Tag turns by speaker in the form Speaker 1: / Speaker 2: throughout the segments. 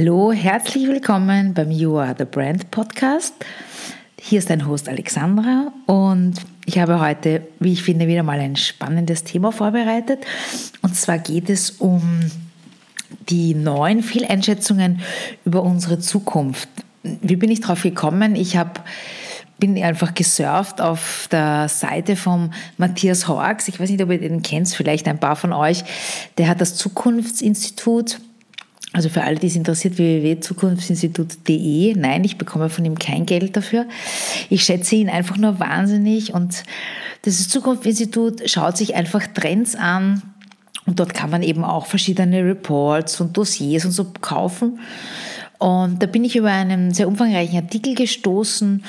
Speaker 1: Hallo, herzlich willkommen beim You Are the Brand Podcast. Hier ist dein Host Alexandra und ich habe heute, wie ich finde, wieder mal ein spannendes Thema vorbereitet. Und zwar geht es um die neuen Fehleinschätzungen über unsere Zukunft. Wie bin ich darauf gekommen? Ich habe bin einfach gesurft auf der Seite von Matthias Horks. Ich weiß nicht, ob ihr den kennt, vielleicht ein paar von euch. Der hat das Zukunftsinstitut also für alle, die es interessiert, www.zukunftsinstitut.de. Nein, ich bekomme von ihm kein Geld dafür. Ich schätze ihn einfach nur wahnsinnig und das Zukunftsinstitut schaut sich einfach Trends an und dort kann man eben auch verschiedene Reports und Dossiers und so kaufen. Und da bin ich über einen sehr umfangreichen Artikel gestoßen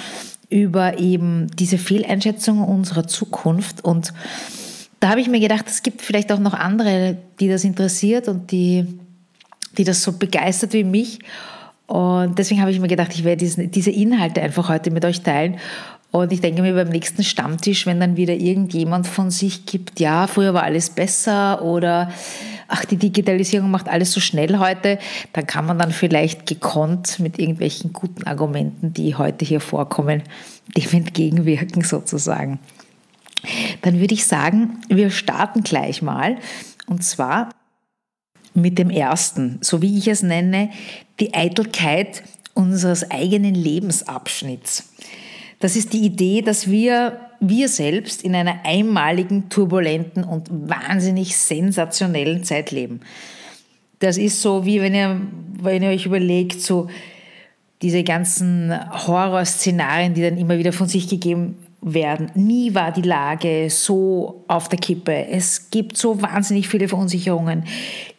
Speaker 1: über eben diese Fehleinschätzung unserer Zukunft und da habe ich mir gedacht, es gibt vielleicht auch noch andere, die das interessiert und die die das so begeistert wie mich. Und deswegen habe ich mir gedacht, ich werde diese Inhalte einfach heute mit euch teilen. Und ich denke mir beim nächsten Stammtisch, wenn dann wieder irgendjemand von sich gibt, ja, früher war alles besser oder ach, die Digitalisierung macht alles so schnell heute, dann kann man dann vielleicht gekonnt mit irgendwelchen guten Argumenten, die heute hier vorkommen, dem entgegenwirken sozusagen. Dann würde ich sagen, wir starten gleich mal. Und zwar mit dem ersten, so wie ich es nenne, die Eitelkeit unseres eigenen Lebensabschnitts. Das ist die Idee, dass wir, wir selbst in einer einmaligen, turbulenten und wahnsinnig sensationellen Zeit leben. Das ist so, wie wenn ihr, wenn ihr euch überlegt, so diese ganzen Horrorszenarien, die dann immer wieder von sich gegeben werden. Nie war die Lage so auf der Kippe. Es gibt so wahnsinnig viele Verunsicherungen,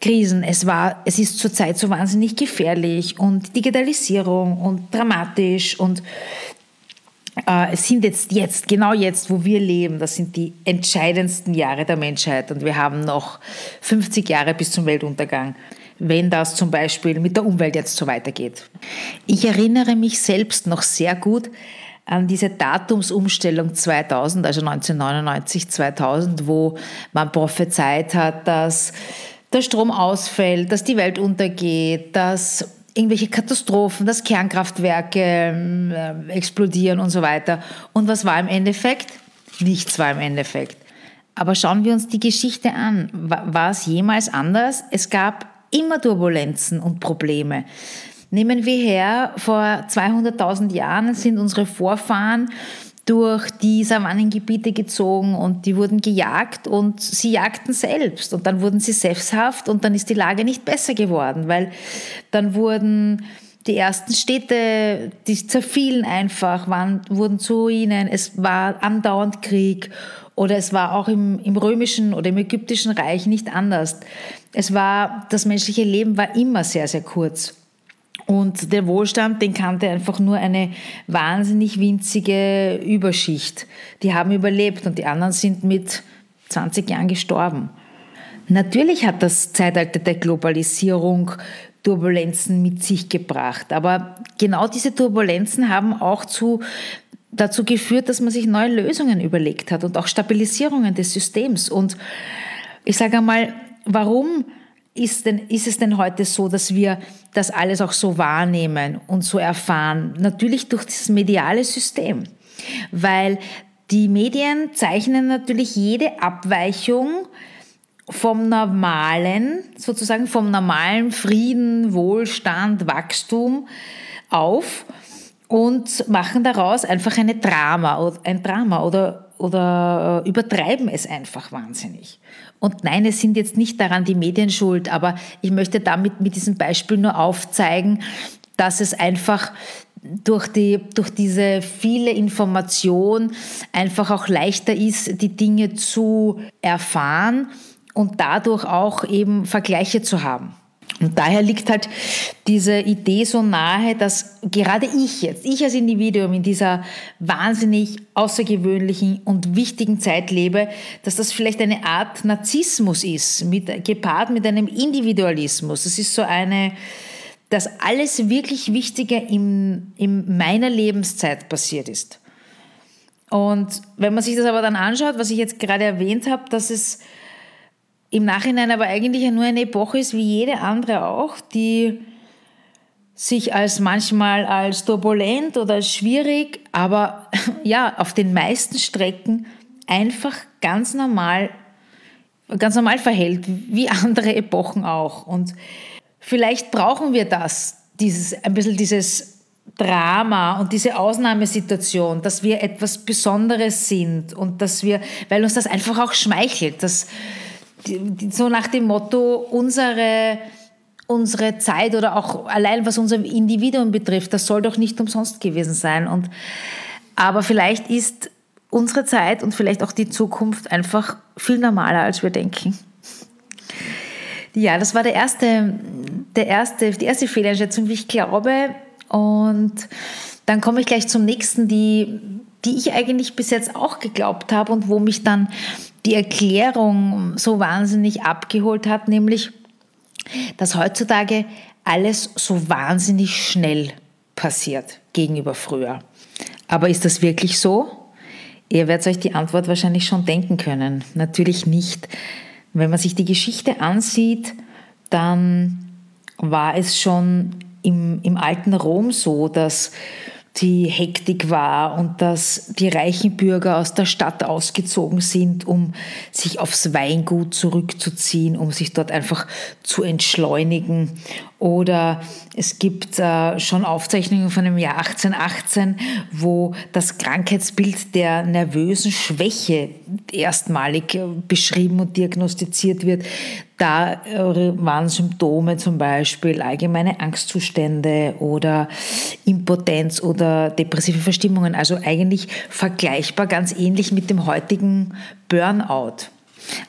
Speaker 1: Krisen. Es war, es ist zurzeit so wahnsinnig gefährlich und Digitalisierung und dramatisch und äh, es sind jetzt, jetzt, genau jetzt, wo wir leben, das sind die entscheidendsten Jahre der Menschheit und wir haben noch 50 Jahre bis zum Weltuntergang wenn das zum Beispiel mit der Umwelt jetzt so weitergeht. Ich erinnere mich selbst noch sehr gut an diese Datumsumstellung 2000, also 1999, 2000, wo man prophezeit hat, dass der Strom ausfällt, dass die Welt untergeht, dass irgendwelche Katastrophen, dass Kernkraftwerke äh, explodieren und so weiter. Und was war im Endeffekt? Nichts war im Endeffekt. Aber schauen wir uns die Geschichte an. War es jemals anders? Es gab immer Turbulenzen und Probleme. Nehmen wir her, vor 200.000 Jahren sind unsere Vorfahren durch die Savannengebiete gezogen und die wurden gejagt und sie jagten selbst und dann wurden sie sesshaft und dann ist die Lage nicht besser geworden, weil dann wurden die ersten Städte, die zerfielen einfach, waren, wurden zu Ruinen, es war andauernd Krieg oder es war auch im, im römischen oder im ägyptischen Reich nicht anders. Es war, das menschliche Leben war immer sehr, sehr kurz. Und der Wohlstand, den kannte einfach nur eine wahnsinnig winzige Überschicht. Die haben überlebt und die anderen sind mit 20 Jahren gestorben. Natürlich hat das Zeitalter der Globalisierung Turbulenzen mit sich gebracht, aber genau diese Turbulenzen haben auch zu, dazu geführt, dass man sich neue Lösungen überlegt hat und auch Stabilisierungen des Systems. Und ich sage einmal, warum ist, denn, ist es denn heute so, dass wir das alles auch so wahrnehmen und so erfahren? Natürlich durch das mediale System, weil die Medien zeichnen natürlich jede Abweichung vom normalen, sozusagen vom normalen Frieden, Wohlstand, Wachstum auf und machen daraus einfach eine Drama, ein Drama oder, oder äh, übertreiben es einfach wahnsinnig. Und nein, es sind jetzt nicht daran die Medien schuld, aber ich möchte damit mit diesem Beispiel nur aufzeigen, dass es einfach durch, die, durch diese viele Information einfach auch leichter ist, die Dinge zu erfahren und dadurch auch eben Vergleiche zu haben. Und daher liegt halt diese Idee so nahe, dass gerade ich jetzt, ich als Individuum in dieser wahnsinnig außergewöhnlichen und wichtigen Zeit lebe, dass das vielleicht eine Art Narzissmus ist, mit, gepaart mit einem Individualismus. Das ist so eine, dass alles wirklich Wichtige in, in meiner Lebenszeit passiert ist. Und wenn man sich das aber dann anschaut, was ich jetzt gerade erwähnt habe, dass es im Nachhinein aber eigentlich nur eine Epoche ist wie jede andere auch, die sich als manchmal als turbulent oder schwierig, aber ja, auf den meisten Strecken einfach ganz normal, ganz normal verhält, wie andere Epochen auch. Und vielleicht brauchen wir das, dieses, ein bisschen dieses Drama und diese Ausnahmesituation, dass wir etwas Besonderes sind und dass wir, weil uns das einfach auch schmeichelt, dass, so nach dem Motto, unsere, unsere Zeit oder auch allein was unser Individuum betrifft, das soll doch nicht umsonst gewesen sein. Und, aber vielleicht ist unsere Zeit und vielleicht auch die Zukunft einfach viel normaler, als wir denken. Ja, das war der erste, der erste, die erste Fehleinschätzung, wie ich glaube. Und dann komme ich gleich zum nächsten, die, die ich eigentlich bis jetzt auch geglaubt habe und wo mich dann die Erklärung so wahnsinnig abgeholt hat, nämlich, dass heutzutage alles so wahnsinnig schnell passiert gegenüber früher. Aber ist das wirklich so? Ihr werdet euch die Antwort wahrscheinlich schon denken können. Natürlich nicht. Wenn man sich die Geschichte ansieht, dann war es schon im, im alten Rom so, dass die Hektik war und dass die reichen Bürger aus der Stadt ausgezogen sind, um sich aufs Weingut zurückzuziehen, um sich dort einfach zu entschleunigen. Oder es gibt äh, schon Aufzeichnungen von dem Jahr 1818, wo das Krankheitsbild der nervösen Schwäche erstmalig äh, beschrieben und diagnostiziert wird. Da äh, waren Symptome zum Beispiel allgemeine Angstzustände oder Impotenz oder depressive Verstimmungen. Also eigentlich vergleichbar, ganz ähnlich mit dem heutigen Burnout.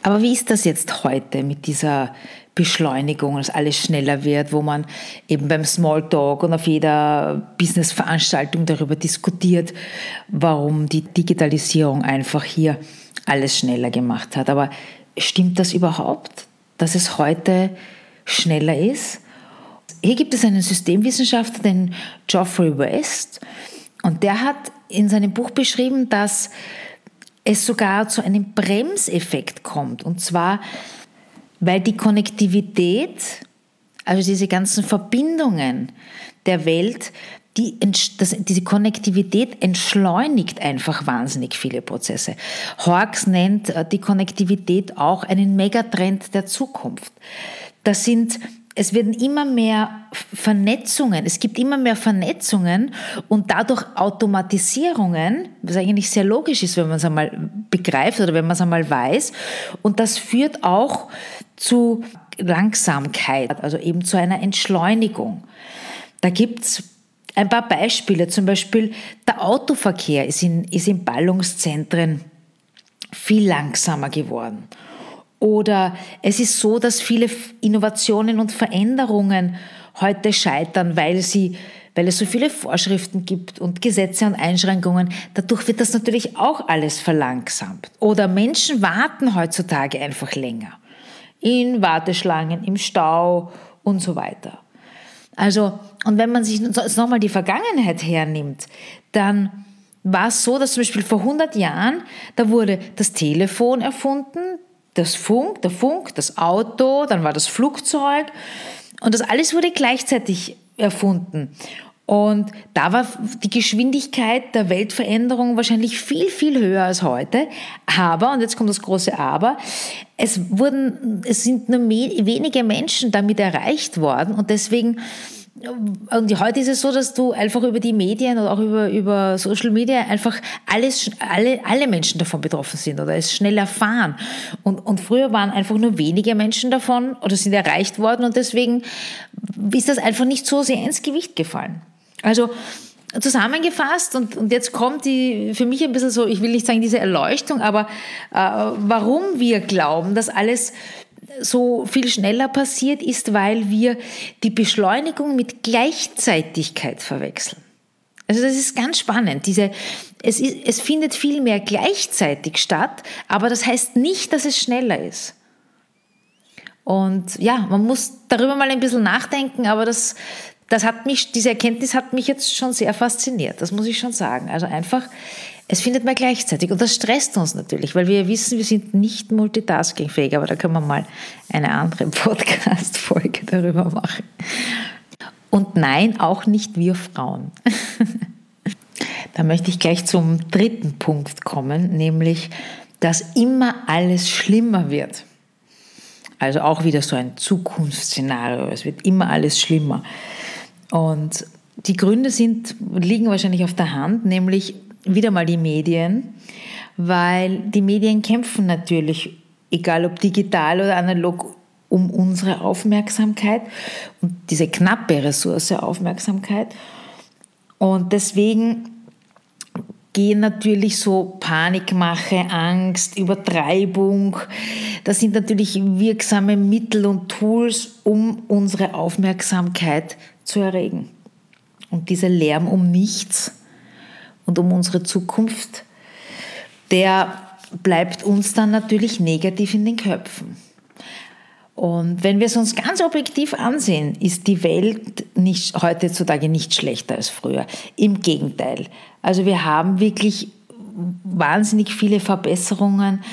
Speaker 1: Aber wie ist das jetzt heute mit dieser Beschleunigung, dass alles schneller wird, wo man eben beim Smalltalk und auf jeder Businessveranstaltung darüber diskutiert, warum die Digitalisierung einfach hier alles schneller gemacht hat. Aber stimmt das überhaupt? dass es heute schneller ist. Hier gibt es einen Systemwissenschaftler, den Geoffrey West, und der hat in seinem Buch beschrieben, dass es sogar zu einem Bremseffekt kommt. Und zwar, weil die Konnektivität, also diese ganzen Verbindungen der Welt, die, das, diese Konnektivität entschleunigt einfach wahnsinnig viele Prozesse. Hawks nennt äh, die Konnektivität auch einen Megatrend der Zukunft. Das sind es werden immer mehr Vernetzungen, es gibt immer mehr Vernetzungen und dadurch Automatisierungen, was eigentlich sehr logisch ist, wenn man es einmal begreift oder wenn man es einmal weiß. Und das führt auch zu Langsamkeit, also eben zu einer Entschleunigung. Da gibt es ein paar Beispiele, zum Beispiel der Autoverkehr ist in, ist in Ballungszentren viel langsamer geworden. Oder es ist so, dass viele Innovationen und Veränderungen heute scheitern, weil, sie, weil es so viele Vorschriften gibt und Gesetze und Einschränkungen. Dadurch wird das natürlich auch alles verlangsamt. Oder Menschen warten heutzutage einfach länger. In Warteschlangen, im Stau und so weiter. Also, und wenn man sich nochmal die Vergangenheit hernimmt, dann war es so, dass zum Beispiel vor 100 Jahren, da wurde das Telefon erfunden, das Funk, der Funk, das Auto, dann war das Flugzeug und das alles wurde gleichzeitig erfunden. Und da war die Geschwindigkeit der Weltveränderung wahrscheinlich viel, viel höher als heute. Aber, und jetzt kommt das große Aber, es, wurden, es sind nur wenige Menschen damit erreicht worden und deswegen und heute ist es so, dass du einfach über die Medien oder auch über, über Social Media einfach alles, alle, alle Menschen davon betroffen sind oder es schnell erfahren. Und, und früher waren einfach nur wenige Menschen davon oder sind erreicht worden und deswegen ist das einfach nicht so sehr ins Gewicht gefallen. Also zusammengefasst und, und jetzt kommt die für mich ein bisschen so, ich will nicht sagen diese Erleuchtung, aber äh, warum wir glauben, dass alles so viel schneller passiert, ist, weil wir die Beschleunigung mit Gleichzeitigkeit verwechseln. Also das ist ganz spannend. Diese, es, ist, es findet viel mehr gleichzeitig statt, aber das heißt nicht, dass es schneller ist. Und ja, man muss darüber mal ein bisschen nachdenken, aber das, das hat mich, diese Erkenntnis hat mich jetzt schon sehr fasziniert, das muss ich schon sagen. Also einfach, es findet man gleichzeitig und das stresst uns natürlich, weil wir wissen, wir sind nicht multitaskingfähig, aber da können wir mal eine andere Podcast-Folge darüber machen. Und nein, auch nicht wir Frauen. da möchte ich gleich zum dritten Punkt kommen, nämlich, dass immer alles schlimmer wird. Also auch wieder so ein Zukunftsszenario. Es wird immer alles schlimmer. Und die Gründe sind, liegen wahrscheinlich auf der Hand, nämlich wieder mal die Medien, weil die Medien kämpfen natürlich, egal ob digital oder analog, um unsere Aufmerksamkeit und diese knappe Ressource Aufmerksamkeit. Und deswegen gehen natürlich so Panikmache, Angst, Übertreibung. Das sind natürlich wirksame Mittel und Tools, um unsere Aufmerksamkeit zu erregen. Und dieser Lärm um nichts und um unsere Zukunft, der bleibt uns dann natürlich negativ in den Köpfen. Und wenn wir es uns ganz objektiv ansehen, ist die Welt nicht, heutzutage nicht schlechter als früher. Im Gegenteil. Also wir haben wirklich wahnsinnig viele Verbesserungen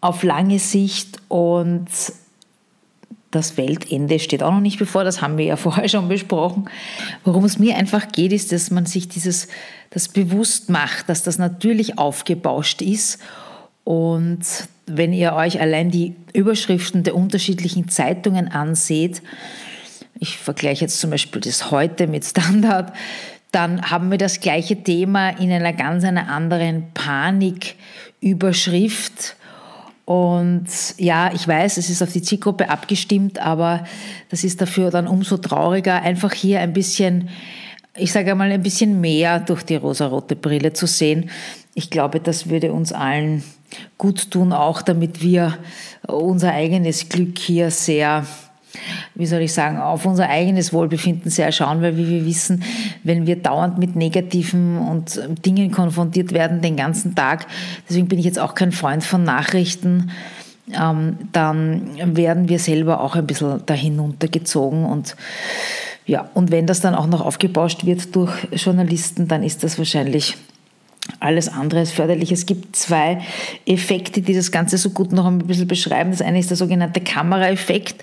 Speaker 1: auf lange Sicht und das Weltende steht auch noch nicht bevor, das haben wir ja vorher schon besprochen. Worum es mir einfach geht, ist, dass man sich dieses, das bewusst macht, dass das natürlich aufgebauscht ist und wenn ihr euch allein die Überschriften der unterschiedlichen Zeitungen anseht, ich vergleiche jetzt zum Beispiel das heute mit Standard, dann haben wir das gleiche Thema in einer ganz einer anderen Paniküberschrift. Und ja, ich weiß, es ist auf die Zielgruppe abgestimmt, aber das ist dafür dann umso trauriger, einfach hier ein bisschen, ich sage einmal, ein bisschen mehr durch die rosarote Brille zu sehen. Ich glaube, das würde uns allen gut tun, auch damit wir unser eigenes Glück hier sehr, wie soll ich sagen, auf unser eigenes Wohlbefinden sehr schauen, weil wie wir wissen, wenn wir dauernd mit negativen und Dingen konfrontiert werden den ganzen Tag, deswegen bin ich jetzt auch kein Freund von Nachrichten, ähm, dann werden wir selber auch ein bisschen dahinuntergezogen und ja, und wenn das dann auch noch aufgebauscht wird durch Journalisten, dann ist das wahrscheinlich alles andere ist förderlich. Es gibt zwei Effekte, die das Ganze so gut noch ein bisschen beschreiben. Das eine ist der sogenannte Kameraeffekt.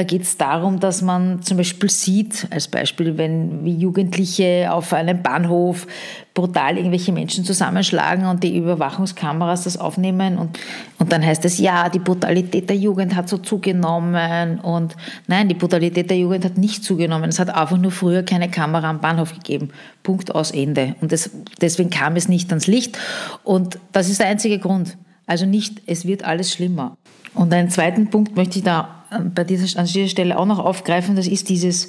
Speaker 1: Da geht es darum, dass man zum Beispiel sieht, als Beispiel, wenn wie Jugendliche auf einem Bahnhof brutal irgendwelche Menschen zusammenschlagen und die Überwachungskameras das aufnehmen und, und dann heißt es, ja, die Brutalität der Jugend hat so zugenommen und nein, die Brutalität der Jugend hat nicht zugenommen. Es hat einfach nur früher keine Kamera am Bahnhof gegeben. Punkt aus Ende. Und das, deswegen kam es nicht ans Licht und das ist der einzige Grund. Also nicht, es wird alles schlimmer. Und einen zweiten Punkt möchte ich da bei dieser, an dieser Stelle auch noch aufgreifen, das ist dieses,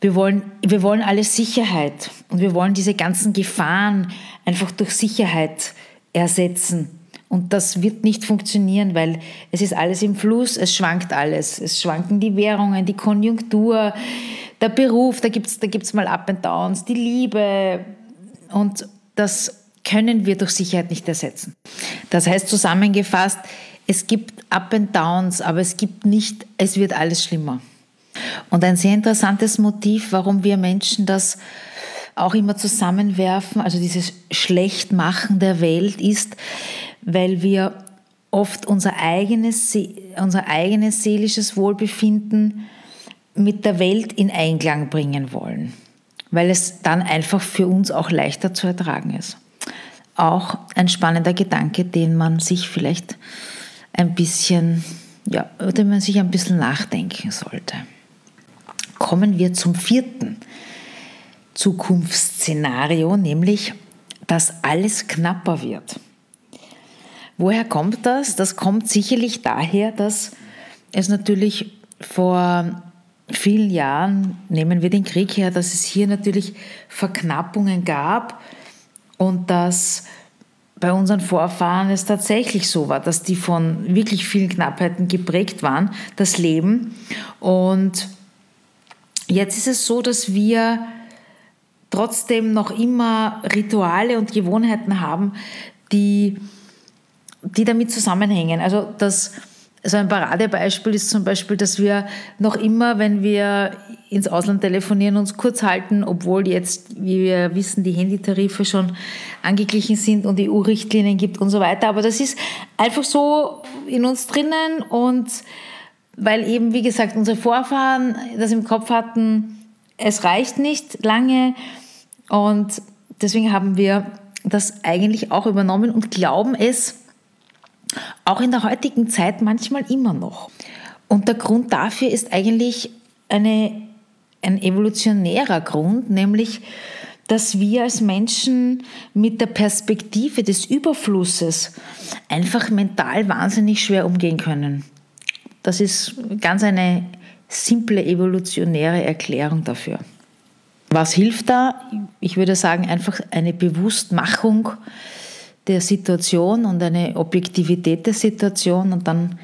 Speaker 1: wir wollen, wir wollen alle Sicherheit und wir wollen diese ganzen Gefahren einfach durch Sicherheit ersetzen. Und das wird nicht funktionieren, weil es ist alles im Fluss, es schwankt alles. Es schwanken die Währungen, die Konjunktur, der Beruf, da gibt es da gibt's mal Up and Downs, die Liebe. Und das können wir durch Sicherheit nicht ersetzen. Das heißt zusammengefasst, es gibt Up and Downs, aber es gibt nicht, es wird alles schlimmer. Und ein sehr interessantes Motiv, warum wir Menschen das auch immer zusammenwerfen, also dieses Schlechtmachen der Welt, ist, weil wir oft unser eigenes, unser eigenes seelisches Wohlbefinden mit der Welt in Einklang bringen wollen, weil es dann einfach für uns auch leichter zu ertragen ist. Auch ein spannender Gedanke, den man sich vielleicht ein bisschen, ja, oder man sich ein bisschen nachdenken sollte. Kommen wir zum vierten Zukunftsszenario, nämlich, dass alles knapper wird. Woher kommt das? Das kommt sicherlich daher, dass es natürlich vor vielen Jahren, nehmen wir den Krieg her, dass es hier natürlich Verknappungen gab und dass bei unseren Vorfahren es tatsächlich so war, dass die von wirklich vielen Knappheiten geprägt waren, das Leben. Und jetzt ist es so, dass wir trotzdem noch immer Rituale und Gewohnheiten haben, die, die damit zusammenhängen. Also das also ein Paradebeispiel ist zum Beispiel, dass wir noch immer, wenn wir ins Ausland telefonieren, uns kurz halten, obwohl jetzt, wie wir wissen, die Handytarife schon angeglichen sind und EU-Richtlinien gibt und so weiter. Aber das ist einfach so in uns drinnen und weil eben, wie gesagt, unsere Vorfahren das im Kopf hatten, es reicht nicht lange und deswegen haben wir das eigentlich auch übernommen und glauben es auch in der heutigen Zeit manchmal immer noch. Und der Grund dafür ist eigentlich eine, ein evolutionärer Grund, nämlich dass wir als Menschen mit der Perspektive des Überflusses einfach mental wahnsinnig schwer umgehen können. Das ist ganz eine simple evolutionäre Erklärung dafür. Was hilft da? Ich würde sagen, einfach eine Bewusstmachung der Situation und eine Objektivität der Situation und dann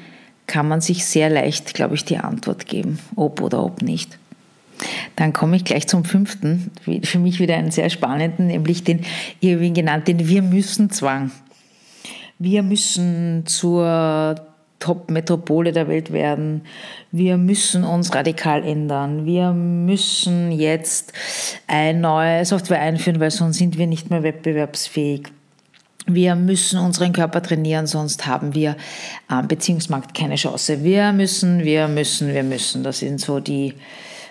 Speaker 1: kann man sich sehr leicht, glaube ich, die Antwort geben, ob oder ob nicht. Dann komme ich gleich zum fünften, für mich wieder einen sehr spannenden, nämlich den Irwin genannt, den Wir müssen Zwang. Wir müssen zur Top-Metropole der Welt werden. Wir müssen uns radikal ändern. Wir müssen jetzt eine neue Software einführen, weil sonst sind wir nicht mehr wettbewerbsfähig. Wir müssen unseren Körper trainieren, sonst haben wir am Beziehungsmarkt keine Chance. Wir müssen, wir müssen, wir müssen. Das sind so die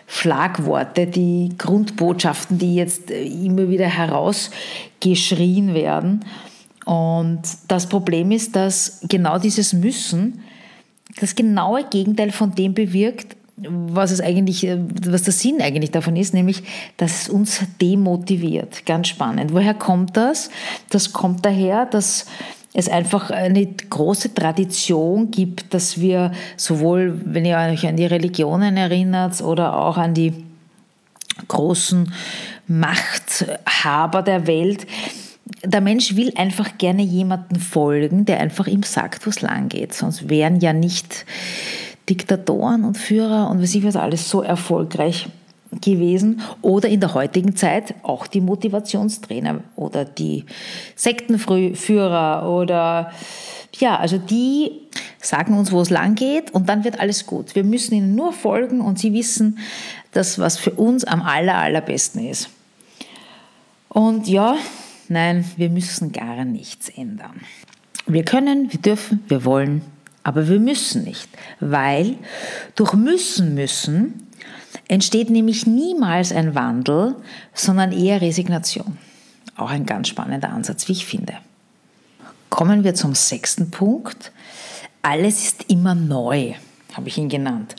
Speaker 1: Schlagworte, die Grundbotschaften, die jetzt immer wieder herausgeschrien werden. Und das Problem ist, dass genau dieses Müssen das genaue Gegenteil von dem bewirkt, was es eigentlich, äh, was der Sinn eigentlich davon ist, nämlich, dass es uns demotiviert. Ganz spannend. Woher kommt das? Das kommt daher, dass es einfach eine große Tradition gibt, dass wir sowohl, wenn ihr euch an die Religionen erinnert oder auch an die großen Machthaber der Welt, der Mensch will einfach gerne jemanden folgen, der einfach ihm sagt, wo es lang geht. Sonst wären ja nicht Diktatoren und Führer und was ich was alles so erfolgreich gewesen oder in der heutigen Zeit auch die Motivationstrainer oder die Sektenführer oder ja, also die sagen uns, wo es lang geht und dann wird alles gut. Wir müssen ihnen nur folgen und sie wissen, das, was für uns am aller, allerbesten ist. Und ja, nein, wir müssen gar nichts ändern. Wir können, wir dürfen, wir wollen, aber wir müssen nicht, weil durch müssen müssen entsteht nämlich niemals ein Wandel, sondern eher Resignation. Auch ein ganz spannender Ansatz, wie ich finde. Kommen wir zum sechsten Punkt. Alles ist immer neu, habe ich ihn genannt.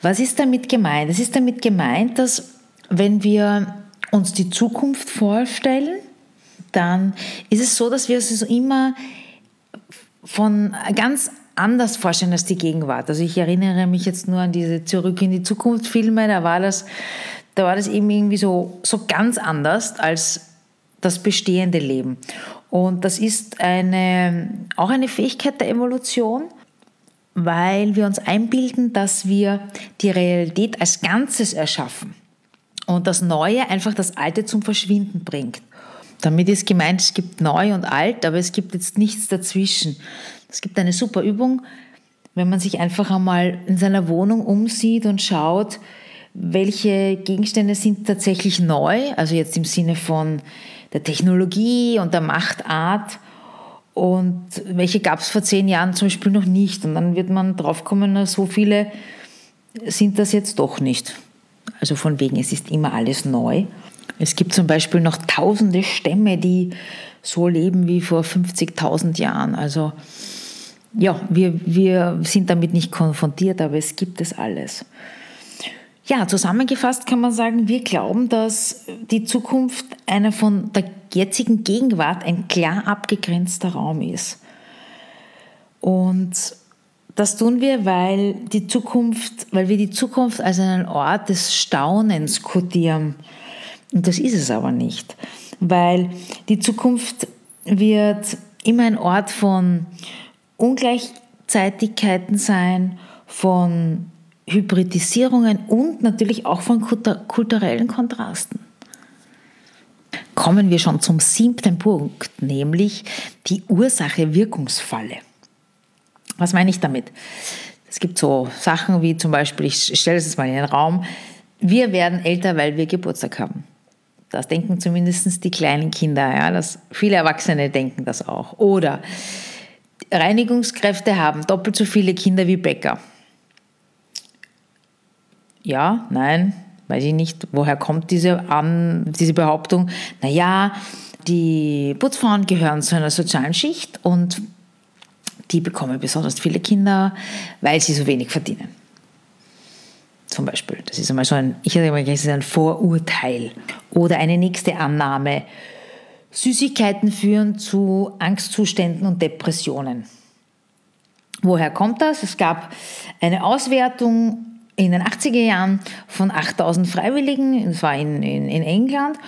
Speaker 1: Was ist damit gemeint? Es ist damit gemeint, dass wenn wir uns die Zukunft vorstellen, dann ist es so, dass wir es immer von ganz anders vorstellen als die Gegenwart. Also ich erinnere mich jetzt nur an diese Zurück in die Zukunft Filme, da war das, da war das eben irgendwie so, so ganz anders als das bestehende Leben. Und das ist eine, auch eine Fähigkeit der Evolution, weil wir uns einbilden, dass wir die Realität als Ganzes erschaffen und das Neue einfach das Alte zum Verschwinden bringt. Damit ist gemeint, es gibt neu und alt, aber es gibt jetzt nichts dazwischen. Es gibt eine super Übung, wenn man sich einfach einmal in seiner Wohnung umsieht und schaut, welche Gegenstände sind tatsächlich neu, also jetzt im Sinne von der Technologie und der Machtart und welche gab es vor zehn Jahren zum Beispiel noch nicht. Und dann wird man draufkommen, so viele sind das jetzt doch nicht. Also von wegen, es ist immer alles neu. Es gibt zum Beispiel noch tausende Stämme, die so leben wie vor 50.000 Jahren. Also ja, wir, wir sind damit nicht konfrontiert, aber es gibt es alles. Ja, zusammengefasst kann man sagen, wir glauben, dass die Zukunft einer von der jetzigen Gegenwart ein klar abgegrenzter Raum ist. Und das tun wir, weil die Zukunft, weil wir die Zukunft als einen Ort des Staunens kodieren. Und das ist es aber nicht, weil die Zukunft wird immer ein Ort von Ungleichzeitigkeiten sein, von Hybridisierungen und natürlich auch von kulturellen Kontrasten. Kommen wir schon zum siebten Punkt, nämlich die Ursache-Wirkungsfalle. Was meine ich damit? Es gibt so Sachen wie zum Beispiel, ich stelle es jetzt mal in den Raum, wir werden älter, weil wir Geburtstag haben. Das denken zumindest die kleinen Kinder. Ja, das, viele Erwachsene denken das auch. Oder Reinigungskräfte haben doppelt so viele Kinder wie Bäcker. Ja, nein, weiß ich nicht, woher kommt diese, um, diese Behauptung. Naja, die Putzfrauen gehören zu einer sozialen Schicht und die bekommen besonders viele Kinder, weil sie so wenig verdienen. Zum Beispiel. Das ist einmal so ein, ich hätte mal das ist ein Vorurteil. Oder eine nächste Annahme. Süßigkeiten führen zu Angstzuständen und Depressionen. Woher kommt das? Es gab eine Auswertung in den 80er Jahren von 8000 Freiwilligen, das war in, in, in England.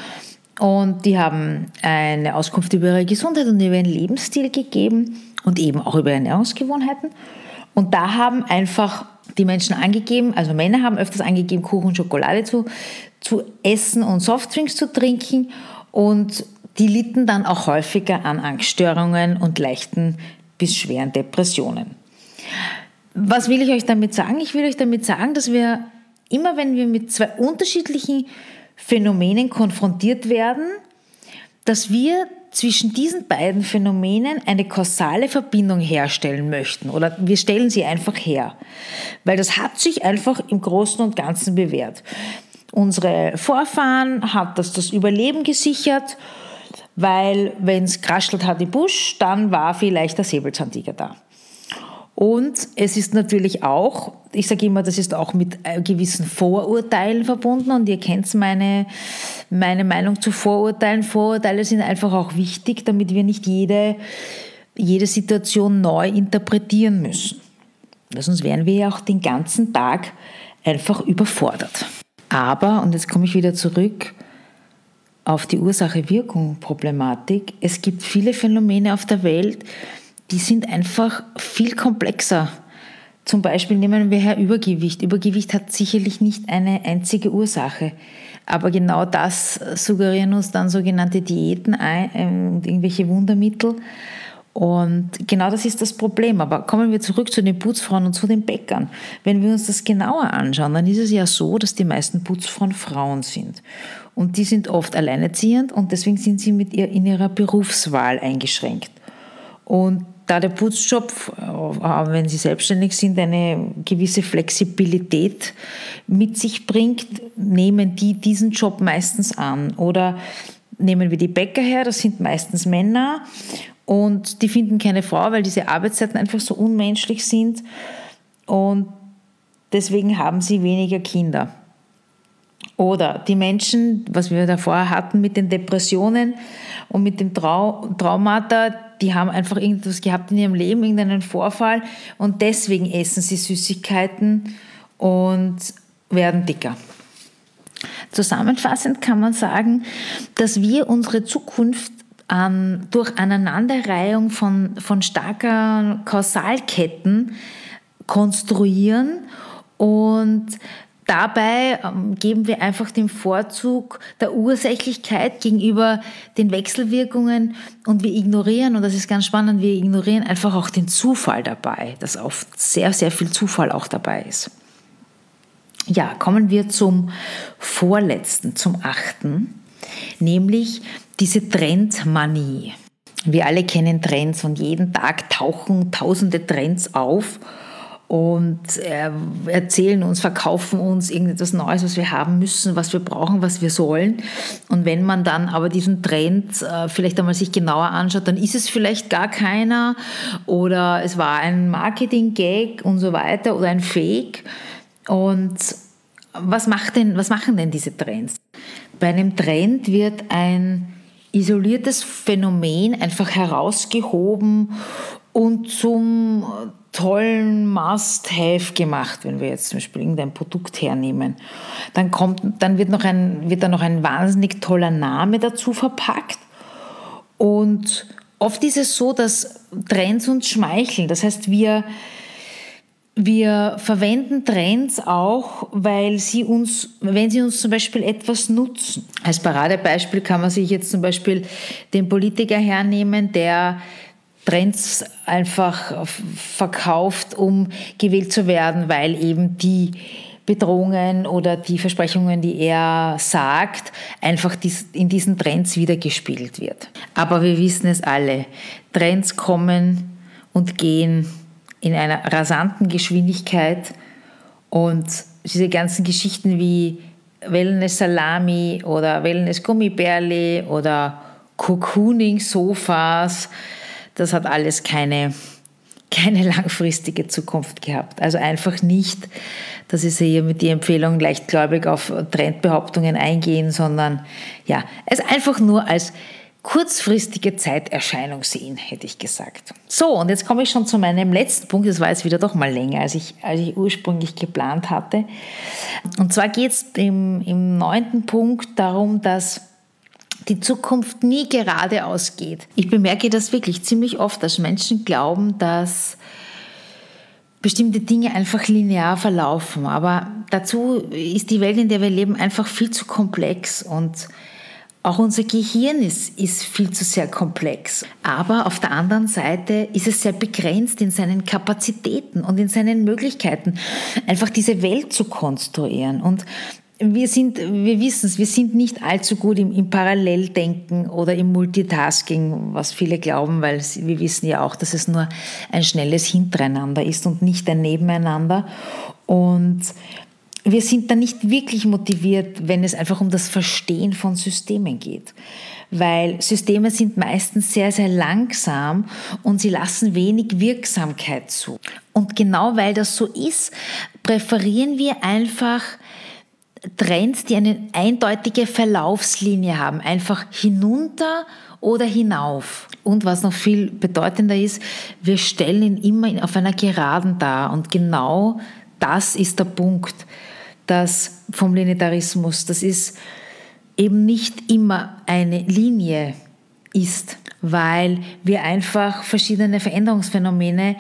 Speaker 1: Und die haben eine Auskunft über ihre Gesundheit und über ihren Lebensstil gegeben und eben auch über Ernährungsgewohnheiten. Und da haben einfach die Menschen angegeben, also Männer haben öfters angegeben, Kuchen und Schokolade zu, zu essen und Softdrinks zu trinken. Und die litten dann auch häufiger an Angststörungen und leichten bis schweren Depressionen. Was will ich euch damit sagen? Ich will euch damit sagen, dass wir immer, wenn wir mit zwei unterschiedlichen Phänomenen konfrontiert werden, dass wir zwischen diesen beiden Phänomenen eine kausale Verbindung herstellen möchten oder wir stellen sie einfach her, weil das hat sich einfach im Großen und Ganzen bewährt. Unsere Vorfahren hat das das Überleben gesichert, weil wenn es kraschelt hat im Busch, dann war vielleicht der Säbelzahntiger da. Und es ist natürlich auch, ich sage immer, das ist auch mit äh, gewissen Vorurteilen verbunden und ihr kennt meine, meine Meinung zu Vorurteilen. Vorurteile sind einfach auch wichtig, damit wir nicht jede, jede Situation neu interpretieren müssen. Sonst wären wir ja auch den ganzen Tag einfach überfordert. Aber, und jetzt komme ich wieder zurück auf die Ursache-Wirkung-Problematik, es gibt viele Phänomene auf der Welt, die sind einfach viel komplexer. Zum Beispiel nehmen wir her Übergewicht. Übergewicht hat sicherlich nicht eine einzige Ursache. Aber genau das suggerieren uns dann sogenannte Diäten ähm, und irgendwelche Wundermittel. Und genau das ist das Problem. Aber kommen wir zurück zu den Putzfrauen und zu den Bäckern. Wenn wir uns das genauer anschauen, dann ist es ja so, dass die meisten Putzfrauen Frauen sind. Und die sind oft alleinerziehend und deswegen sind sie mit ihr in ihrer Berufswahl eingeschränkt. Und da der Putzjob, wenn Sie selbstständig sind, eine gewisse Flexibilität mit sich bringt, nehmen die diesen Job meistens an. Oder nehmen wir die Bäcker her, das sind meistens Männer und die finden keine Frau, weil diese Arbeitszeiten einfach so unmenschlich sind und deswegen haben sie weniger Kinder. Oder die Menschen, was wir davor hatten mit den Depressionen und mit dem Trau Traumata, die haben einfach irgendwas gehabt in ihrem Leben, irgendeinen Vorfall und deswegen essen sie Süßigkeiten und werden dicker. Zusammenfassend kann man sagen, dass wir unsere Zukunft ähm, durch Aneinanderreihung von, von starker Kausalketten konstruieren und Dabei ähm, geben wir einfach den Vorzug der Ursächlichkeit gegenüber den Wechselwirkungen und wir ignorieren, und das ist ganz spannend, wir ignorieren einfach auch den Zufall dabei, dass oft sehr, sehr viel Zufall auch dabei ist. Ja, kommen wir zum vorletzten, zum achten, nämlich diese Trendmanie. Wir alle kennen Trends und jeden Tag tauchen tausende Trends auf und äh, erzählen uns, verkaufen uns irgendetwas Neues, was wir haben müssen, was wir brauchen, was wir sollen. Und wenn man dann aber diesen Trend äh, vielleicht einmal sich genauer anschaut, dann ist es vielleicht gar keiner oder es war ein Marketing-Gag und so weiter oder ein Fake. Und was, macht denn, was machen denn diese Trends? Bei einem Trend wird ein isoliertes Phänomen einfach herausgehoben und zum tollen Must-Have gemacht, wenn wir jetzt zum Beispiel irgendein Produkt hernehmen. Dann, kommt, dann wird, noch ein, wird da noch ein wahnsinnig toller Name dazu verpackt und oft ist es so, dass Trends uns schmeicheln. Das heißt, wir, wir verwenden Trends auch, weil sie uns, wenn sie uns zum Beispiel etwas nutzen. Als Paradebeispiel kann man sich jetzt zum Beispiel den Politiker hernehmen, der Trends einfach verkauft, um gewählt zu werden, weil eben die Bedrohungen oder die Versprechungen, die er sagt, einfach in diesen Trends wiedergespiegelt wird. Aber wir wissen es alle, Trends kommen und gehen in einer rasanten Geschwindigkeit und diese ganzen Geschichten wie Wellness Salami oder Wellness Gummibärle oder Cocooning Sofas, das hat alles keine, keine langfristige Zukunft gehabt. Also einfach nicht, dass ich hier mit die Empfehlung leichtgläubig auf Trendbehauptungen eingehen, sondern ja, es einfach nur als kurzfristige Zeiterscheinung sehen, hätte ich gesagt. So, und jetzt komme ich schon zu meinem letzten Punkt. Das war jetzt wieder doch mal länger, als ich, als ich ursprünglich geplant hatte. Und zwar geht es im, im neunten Punkt darum, dass die Zukunft nie geradeaus geht. Ich bemerke das wirklich ziemlich oft, dass Menschen glauben, dass bestimmte Dinge einfach linear verlaufen. Aber dazu ist die Welt, in der wir leben, einfach viel zu komplex und auch unser Gehirn ist, ist viel zu sehr komplex. Aber auf der anderen Seite ist es sehr begrenzt in seinen Kapazitäten und in seinen Möglichkeiten, einfach diese Welt zu konstruieren. Und wir sind, wir wissen es, wir sind nicht allzu gut im, im, Paralleldenken oder im Multitasking, was viele glauben, weil wir wissen ja auch, dass es nur ein schnelles Hintereinander ist und nicht ein Nebeneinander. Und wir sind dann nicht wirklich motiviert, wenn es einfach um das Verstehen von Systemen geht. Weil Systeme sind meistens sehr, sehr langsam und sie lassen wenig Wirksamkeit zu. Und genau weil das so ist, präferieren wir einfach Trends, die eine eindeutige Verlaufslinie haben, einfach hinunter oder hinauf. Und was noch viel bedeutender ist, wir stellen ihn immer auf einer Geraden dar. Und genau das ist der Punkt das vom Linearismus. Das ist eben nicht immer eine Linie ist, weil wir einfach verschiedene Veränderungsphänomene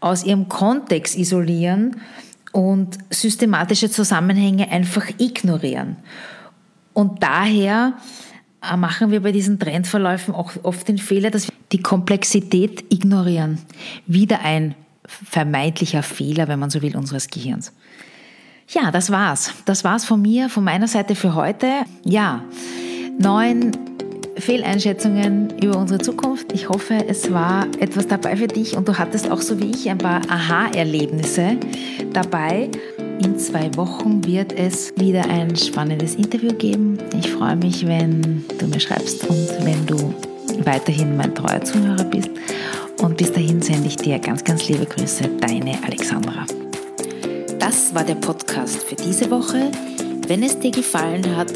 Speaker 1: aus ihrem Kontext isolieren und systematische Zusammenhänge einfach ignorieren. Und daher äh, machen wir bei diesen Trendverläufen auch oft den Fehler, dass wir die Komplexität ignorieren. Wieder ein vermeintlicher Fehler, wenn man so will, unseres Gehirns. Ja, das war's. Das war's von mir, von meiner Seite für heute. Ja, neun Fehleinschätzungen über unsere Zukunft. Ich hoffe, es war etwas dabei für dich und du hattest auch so wie ich ein paar Aha-Erlebnisse dabei. In zwei Wochen wird es wieder ein spannendes Interview geben. Ich freue mich, wenn du mir schreibst und wenn du weiterhin mein treuer Zuhörer bist. Und bis dahin sende ich dir ganz, ganz liebe Grüße, deine Alexandra. Das war der Podcast für diese Woche. Wenn es dir gefallen hat,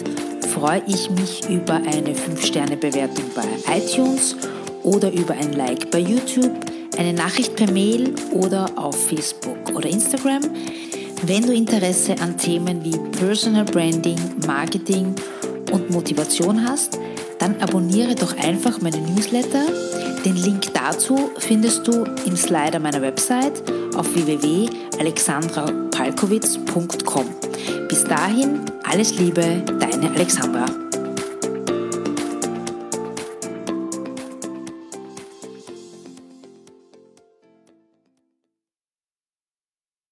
Speaker 1: freue ich mich über eine 5-Sterne-Bewertung bei iTunes oder über ein Like bei YouTube, eine Nachricht per Mail oder auf Facebook oder Instagram. Wenn du Interesse an Themen wie Personal Branding, Marketing und Motivation hast, dann abonniere doch einfach meine Newsletter. Den Link dazu findest du im Slider meiner Website auf www.alexandrapalkowitz.com. Bis dahin, alles Liebe, deine Alexandra.